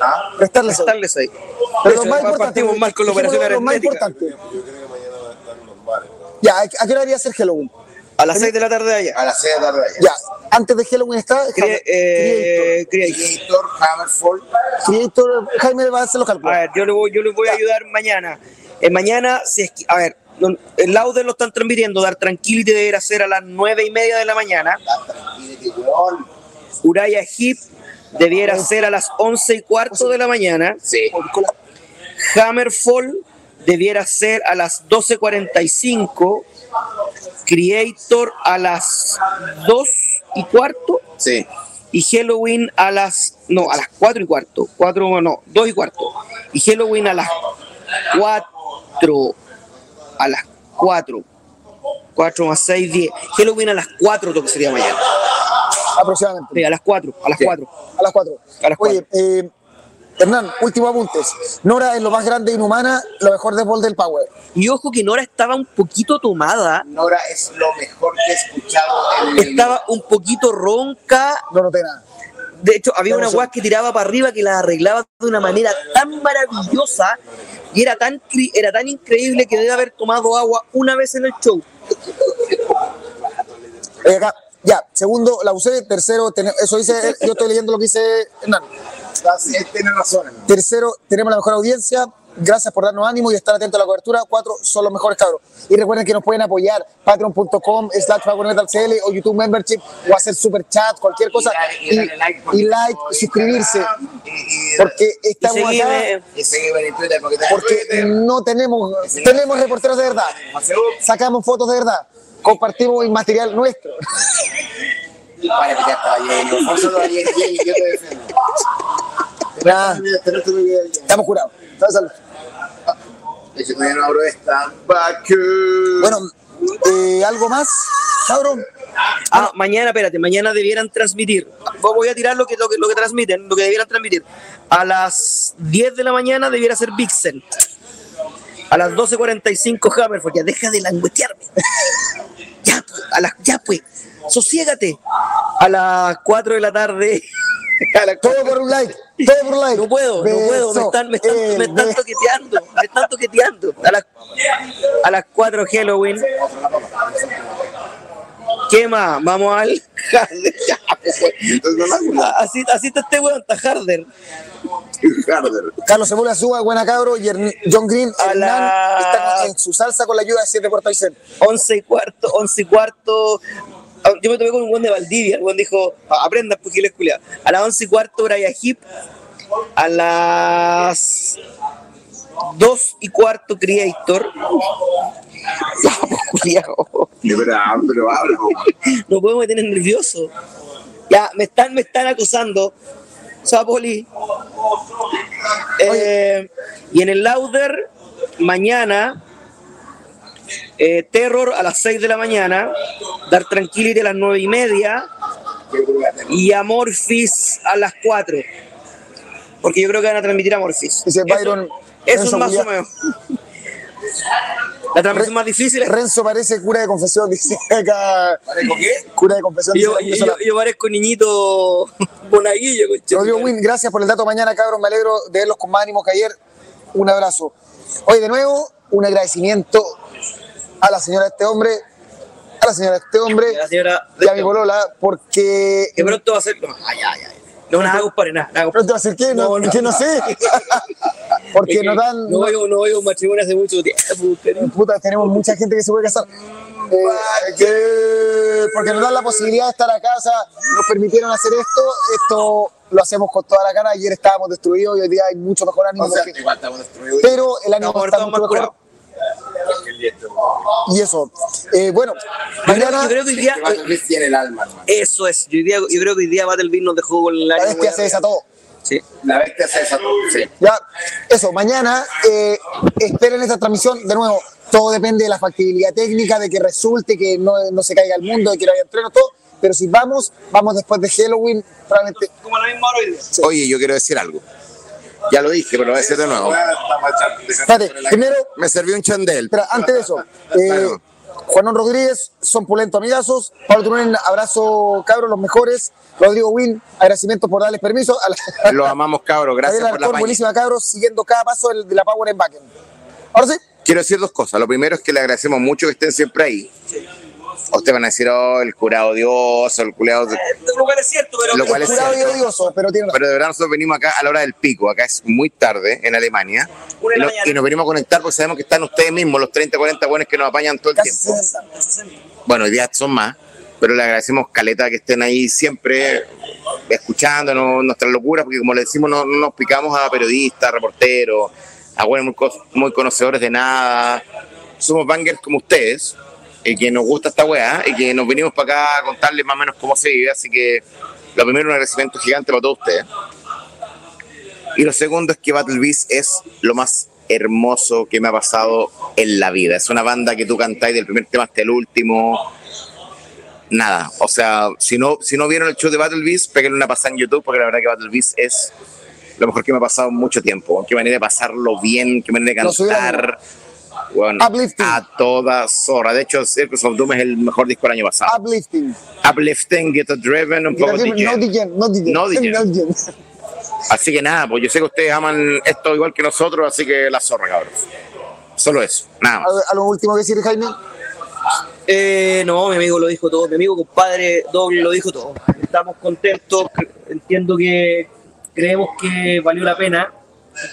¿Ah? Restarle seis. Estarles ahí. Pero Eso, lo más importante, partimos mal con la operación lo más importante. Ya, ¿a qué hora debería ser Halloween? A las 6 de la tarde de allá. A las 6 de la tarde. allá. Ya, antes de Halloween está Cre- eh, Creator. Creator, Hammerfall. Creator, Jaime va a hacer los A cálculos. ver, yo les voy, yo les voy a ayudar mañana. Eh, mañana, si es que, a ver, el Lauder lo están transmitiendo, Dar Tranquility deberá ser a las 9 y media de la mañana. Tranquility, weón. Uraya Hip debiera ser a las 11 y cuarto de la mañana. Sí. Hammerfall debiera ser a las 12.45. Creator a las 2 y cuarto. Sí. Y Halloween a las. No, a las 4 y cuarto. 4, no, 2 y cuarto. Y Halloween a las 4. A las 4. 4 más 6, 10. Halloween a las 4 lo que sería mañana. Aproximadamente. Sí, a las 4. A las Sí. 4. A las 4. A las Oye, eh, Hernán, último apuntes. Nora es lo más grande e inhumana, lo mejor de Ball del Power. Y ojo que Nora estaba un poquito tomada. Nora es lo mejor que he escuchado en el Estaba un poquito ronca. No noté nada. De hecho, había una guas que tiraba para arriba que la arreglaba de una manera tan maravillosa y era tan, era tan increíble que debe haber tomado agua una vez en el show. Eh, acá, ya, segundo, la usé. Tercero, ten- eso dice, yo estoy leyendo lo que dice Hernán. Así es, tiene razón. hermano. Tercero, tenemos la mejor audiencia. Gracias por darnos ánimo y estar atentos a la cobertura. Cuatro, son los mejores cabros. Y recuerden que nos pueden apoyar patreon.com slash PowerMetalCL o YouTube Membership o hacer super chat, cualquier cosa. Y darle like, y like, suscribirse. Y, y, Porque Y estamos acá y porque no tenemos, tenemos reporteros de verdad. Sacamos fotos de verdad. Compartimos material nuestro. Vale, ya estaba lleno. Yo te defiendo. Nada, Tenés tu vida llena. estamos curados. Baku. Bueno, eh, ¿algo más, cabrón? Ah, mañana, espérate, mañana debieran transmitir. Voy a tirar lo que, lo que, lo que transmiten, lo que debieran transmitir. A las 10 de la mañana debiera ser Vixen. A las 12.45 Hammerfall. Ya deja de languetearme. Ya, pues, a las, ya pues, sosiégate. A las 4 de la tarde. Todo por un like, todo por un like. No puedo, no puedo, me Beso, están, me están, me están beso. toqueteando, me están toqueteando. A las, a las 4 Halloween. ¿Qué más? Vamos al Harder. Pues, así, así está este weón, está Harder. Harder. Carlos Sepúlveda suba, buena cabro, y John Green, A Hernán, la- está en su salsa con la ayuda de 7 Puerto Aysén. 11 y cuarto, 11 y cuarto. Ah, Yo me tomé con un buen de Valdivia. El buen dijo, "Ah, aprendan porque les culiado. A las 11 y cuarto, Brian Hip. A las 2 y cuarto, Creator. Pues, culiao. No podemos tener nervioso. Ya, me están, me están acusando. Sapoli. Eh, y en el Lauder, mañana, eh, Terror a las 6 de la mañana, Dar Tranquility a las 9 y media y Amorphis a las 4. Porque yo creo que van a transmitir Amorphis. Dice Eso- Byron, Eso, es más o menos. La transmisión más difícil es Renzo parece cura de confesión, dice acá. Cura de confesión. Yo, dice yo, yo parezco niñito monaguillo, concha Rodrigo. Win, gracias por el dato mañana, cabros. Me alegro de verlos con más ánimo que ayer. Un abrazo. Hoy de nuevo, un agradecimiento a la señora de este hombre, a la señora de este hombre La señora y a mi bolola, porque. que pronto va a ser. No, ay, ay, ay. No, nada, compadre, nada. nada ¿Pronto va a ser qué? No, No, no. que no sé. porque Es que nos dan. No voy, no a un matrimonio hace mucho tiempo. pero- Puta, tenemos mucha gente que se puede casar. Eh, que- porque nos dan la posibilidad de estar a casa, nos permitieron hacer esto. Esto lo hacemos con toda la gana. Ayer estábamos destruidos y hoy día hay mucho mejor ánimo. O sea, porque- igual estamos destruidos. pero el ánimo No, está mucho mejor. Y eso. Eh, bueno, mañana yo creo que hoy día. Battlefield tiene el alma, hermano. Eso es. Yo, día- yo creo que hoy día Battlefield nos dejó con el la bestia se desató. Sí. La bestia se desató. Sí. Ya, eso, mañana eh, esperen esta transmisión. De nuevo, todo depende de la factibilidad técnica, de que resulte, que no, no se caiga el mundo, de que no haya entreno, todo. Pero si vamos, vamos después de Halloween, probablemente. Como la misma hora hoy día. Oye, yo quiero decir algo. Ya lo dije, pero lo voy a decir de nuevo. Espérate, primero, Me serví un chandel. espera, antes de eso, eh. Juanón Rodríguez, son pulento amigazos. Pablo Turunen, abrazo, cabros, los mejores. Rodrigo Win, agradecimientos por darles permiso. Los amamos, cabros. Gracias por la paña. buenísima, cabros, siguiendo cada paso de la Power en Backend. Ahora sí, Quiero decir dos cosas. Lo primero es que le agradecemos mucho que estén siempre ahí. Ustedes van a decir, oh, el curado odioso, el curado... Lo cual es cierto, pero. Lo cual es jurado y cierto. odioso, pero tiene razón. Pero de verdad nosotros venimos acá a la hora del pico. Acá es muy tarde en Alemania. Una Y, nos venimos a conectar porque sabemos que están ustedes mismos, los 30, 40 buenos que nos apañan todo el Casi tiempo. 60. Bueno, hoy día son más, pero le agradecemos caleta que estén ahí siempre escuchándonos nuestras locuras, porque como le decimos, no, no nos picamos a periodistas, reporteros, a buenos muy conocedores de nada. Somos bangers como ustedes, y que nos gusta esta weá, y que nos venimos para acá a contarles más o menos cómo se vive, así que lo primero un agradecimiento gigante para todos ustedes. Y lo segundo es que Battle Beast es lo más hermoso que me ha pasado en la vida. Es una banda que tú cantáis del primer tema hasta el último. Nada, o sea, si no, si no vieron el show de Battle Beast, peguen una pasada en YouTube porque la verdad que Battle Beast es lo mejor que me ha pasado en mucho tiempo. Qué manera de pasarlo bien, qué manera de subieron. Bueno, Uplifting. a toda zorra. De hecho, Circus of Doom es el mejor disco del año pasado. Uplifting. Uplifting, Get Driven, un poco No de digen, no digen. No digen. No digen. Así que nada, pues yo sé que ustedes aman esto igual que nosotros, así que la zorra, cabros. Solo eso, nada más. ¿A lo último que decir, Jaime? Eh, no, mi amigo lo dijo todo, mi amigo compadre doble lo dijo todo. Estamos contentos, entiendo que creemos que valió la pena.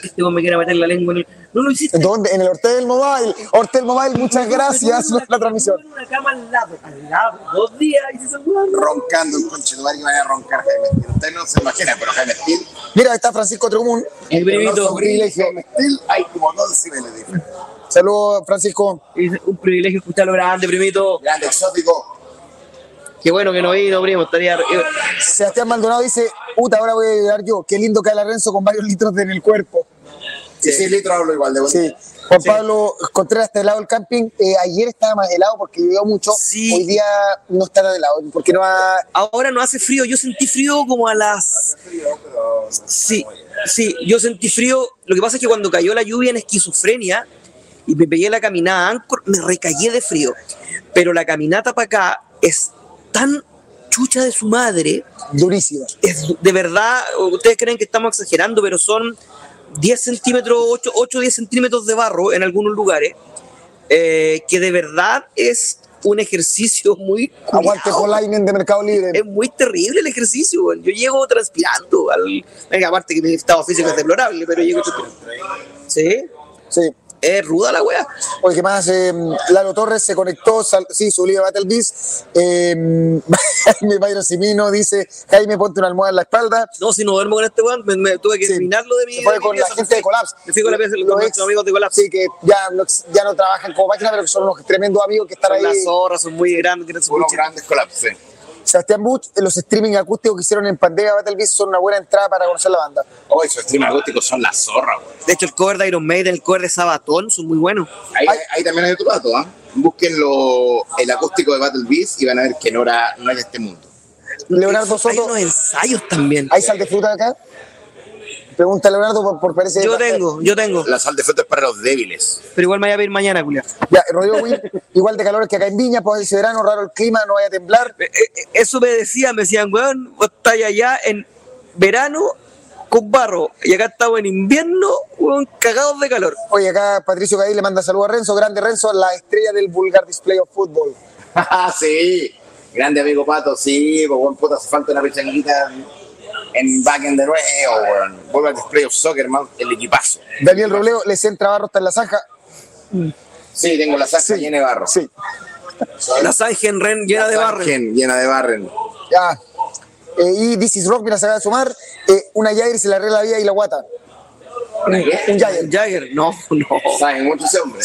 Que este me quiera meter la lengua en el. No lo hiciste. ¿Dónde? En el Hortel Mobile. Hortel Mobile, muchas gracias por la transmisión. En una cama al lado, al lado, dos días y se. Roncando un conchetumar que vaya a roncar Jaime Steel. Ustedes no se imaginan, pero Jaime Steel, Mira, está Francisco Tremún. El primito, privilegio. Jaime Steel hay como dos decibeles de diferencia. Saludos, Francisco. es un privilegio escucharlo grande, primito. Grande, exótico. Qué bueno que no vino, primo. Estaría. Sebastián Maldonado dice, puta, ahora voy a llorar yo. Qué lindo cae la Renzo con varios litros en el cuerpo. Sí, sí, litro hablo igual de. Sí. Juan Pablo Contreras está helado el camping. Eh, ayer estaba más helado porque llovió mucho. Sí. Hoy día no está tan helado porque no ha... Ahora no hace frío, yo sentí frío como a las. Sí, sí, yo sentí frío. Lo que pasa es que cuando cayó la lluvia en esquizofrenia y me pegué la caminada a Anchor, me recagué de frío. Pero la caminata para acá es tan chucha de su madre, durísima. es de verdad, ustedes creen que estamos exagerando, pero son 10 centímetros, 8, 8 10 centímetros de barro en algunos lugares, eh, que de verdad es un ejercicio muy Aguante culiao. Polainen de Mercado Libre. Es muy terrible el ejercicio, weón. Yo llego transpirando. Al... Venga, aparte que mi estado físico es deplorable, pero llego transpirando. ¿Sí? Sí. Es ruda la wea. Oye, ¿qué más? Eh, Lalo Torres se conectó, sal- sí, su lío Battle Beast. Eh, Jaime Byron Simino dice, Jaime, ponte una almohada en la espalda. No, si no duermo con este weón, me, me tuve que Sí. eliminarlo de mi. Se fue de mi con la pieza, gente de Collapse. Fui con la con Los ex- amigos de Collapse. Sí, que ya no, ya no trabajan como máquina, pero que son unos tremendos amigos que están Son ahí. las zorras, son muy grandes, su Unos grandes colapsos. sí. Sebastián Buch, los streaming acústicos que hicieron en Pandemia Battle Beast son una buena entrada para conocer la banda. Oh, esos streams acústicos son la zorra, weón. De hecho, el cover de Iron Maiden, el cover de Sabatón, son muy buenos. Ahí, ahí también hay otro dato, ¿ah? Busquen lo- el acústico de Battle Beast y van a ver que no era, no es de este mundo. Leonardo Hay Soto, unos ensayos también. ¿hay sal de fruta acá? Pregunta Leonardo por, por parece. Yo tengo, yo tengo. La sal de fruta es para los débiles. Pero igual me voy a pedir mañana, Julián. Ya, Rodrigo Win, igual de calor que acá en Viña, pues ese verano, raro el clima, no vaya a temblar. Eh, eh, Eso me decían, me decían, weón, vos estáis allá en verano con barro y acá estamos en invierno, weón, cagados de calor. Oye, acá Patricio Gaí le manda saludos a Renzo, grande Renzo, la estrella del vulgar display of football. sí, grande amigo Pato, sí, pues buen puta, hace falta una pechanguita en backend de nuevo, weón. Vuelve al display of soccer, man, el equipazo. Daniel Robleo, les entra barro hasta en la zanja. Sí, tengo la salsa llena de barro. Sí, La Sangen Ren llena de barro. Sargen, Llena de barren. ya. Eh, y This is Rock, mira, se acaba de sumar. Eh, una Jagger se le arregla la vida y la guata. Un Jagger. Jagger, no, no. Saben mucho ese hombre.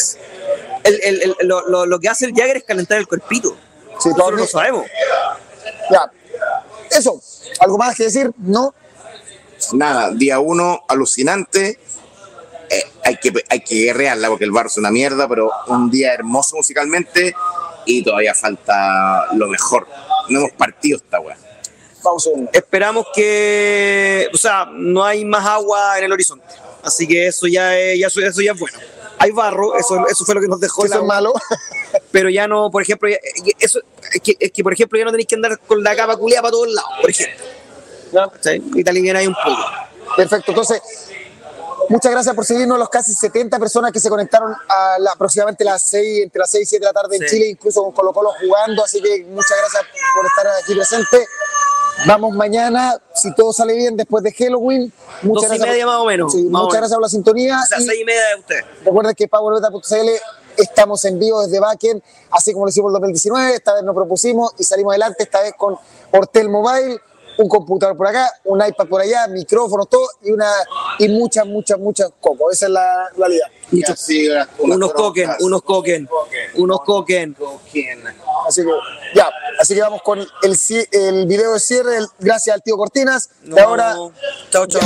El, el- el- lo, lo- lo que hace el Jagger es calentar el cuerpito. Sí, Nosotros lo sabemos. Ya. Eso. ¿Algo más que decir? No. Nada, día uno, alucinante. Eh, hay, que, hay que guerrearla porque el barro es una mierda, pero un día hermoso musicalmente y todavía falta lo mejor. No hemos partido esta weá. Vamos a ver. Esperamos que, o sea, no hay más agua en el horizonte. Así que eso ya es, ya, eso, eso ya es bueno. Hay barro, eso, eso fue lo que nos dejó Eso es malo. pero ya no, por ejemplo, ya- eso, es que, es que, por ejemplo, ya no tenéis que andar con la capa culiada para todos lados, por ejemplo. ¿Cachai? Y te ahí un poco. Perfecto. Entonces, muchas gracias por seguirnos los casi 70 personas que se conectaron a la, aproximadamente las 6, entre las 6 y 7 de la tarde en Sí. Chile, incluso con Colo Colo jugando. Así que muchas gracias por estar aquí presente. Vamos mañana, si todo sale bien, después de Halloween. Muchas Dos y gracias media por- más o menos, Sí, más o muchas menos. gracias por la sintonía. Y- seis y media de ustedes. Recuerden que PowerBeta.cl estamos en vivo desde Backend, así como lo hicimos en 2019. Esta vez nos propusimos y salimos adelante, esta vez con Hortel Mobile, un computador por acá, un iPad por allá, micrófonos, todo y una y muchas, muchas, muchas cocos. Esa es la realidad. Así, unas- unas Unos coquen, unos coquen, unos coquen. Así que ya, así que vamos con el, video de cierre. el- gracias al tío Cortinas. De ahora Chao, chao.